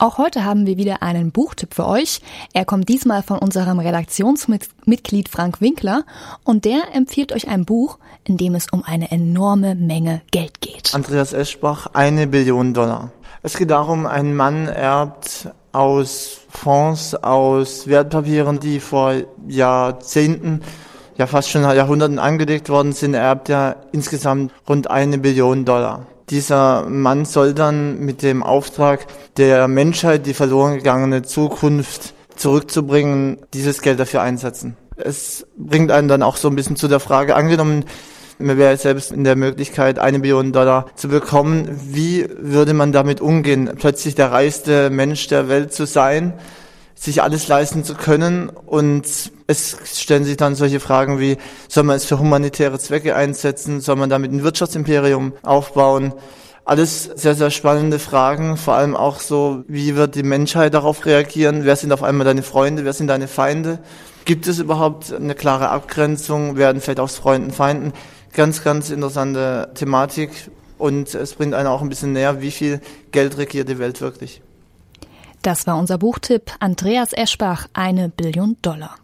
Auch heute haben wir wieder einen Buchtipp für euch. Er kommt diesmal von unserem Redaktionsmitglied Frank Winkler und der empfiehlt euch ein Buch, in dem es um eine enorme Menge Geld geht. Andreas Eschbach, eine Billion Dollar. Es geht darum, ein Mann erbt aus Fonds, aus Wertpapieren, die vor Jahrzehnten, ja fast schon Jahrhunderten angelegt worden sind, erbt er insgesamt rund eine Billion Dollar. Dieser Mann soll dann mit dem Auftrag der Menschheit die verloren gegangene Zukunft zurückzubringen, dieses Geld dafür einsetzen. Es bringt einen dann auch so ein bisschen zu der Frage, angenommen, man wäre selbst in der Möglichkeit, eine Billion Dollar zu bekommen, wie würde man damit umgehen, plötzlich der reichste Mensch der Welt zu sein? Sich alles leisten zu können. Und es stellen sich dann solche Fragen wie, soll man es für humanitäre Zwecke einsetzen? Soll man damit ein Wirtschaftsimperium aufbauen? Alles sehr, sehr spannende Fragen, vor allem auch so, wie wird die Menschheit darauf reagieren? Wer sind auf einmal deine Freunde? Wer sind deine Feinde? Gibt es überhaupt eine klare Abgrenzung? Werden vielleicht aus Freunden Feinden? Ganz, ganz interessante Thematik und es bringt einen auch ein bisschen näher, wie viel Geld regiert die Welt wirklich. Das war unser Buchtipp Andreas Eschbach, eine Billion Dollar.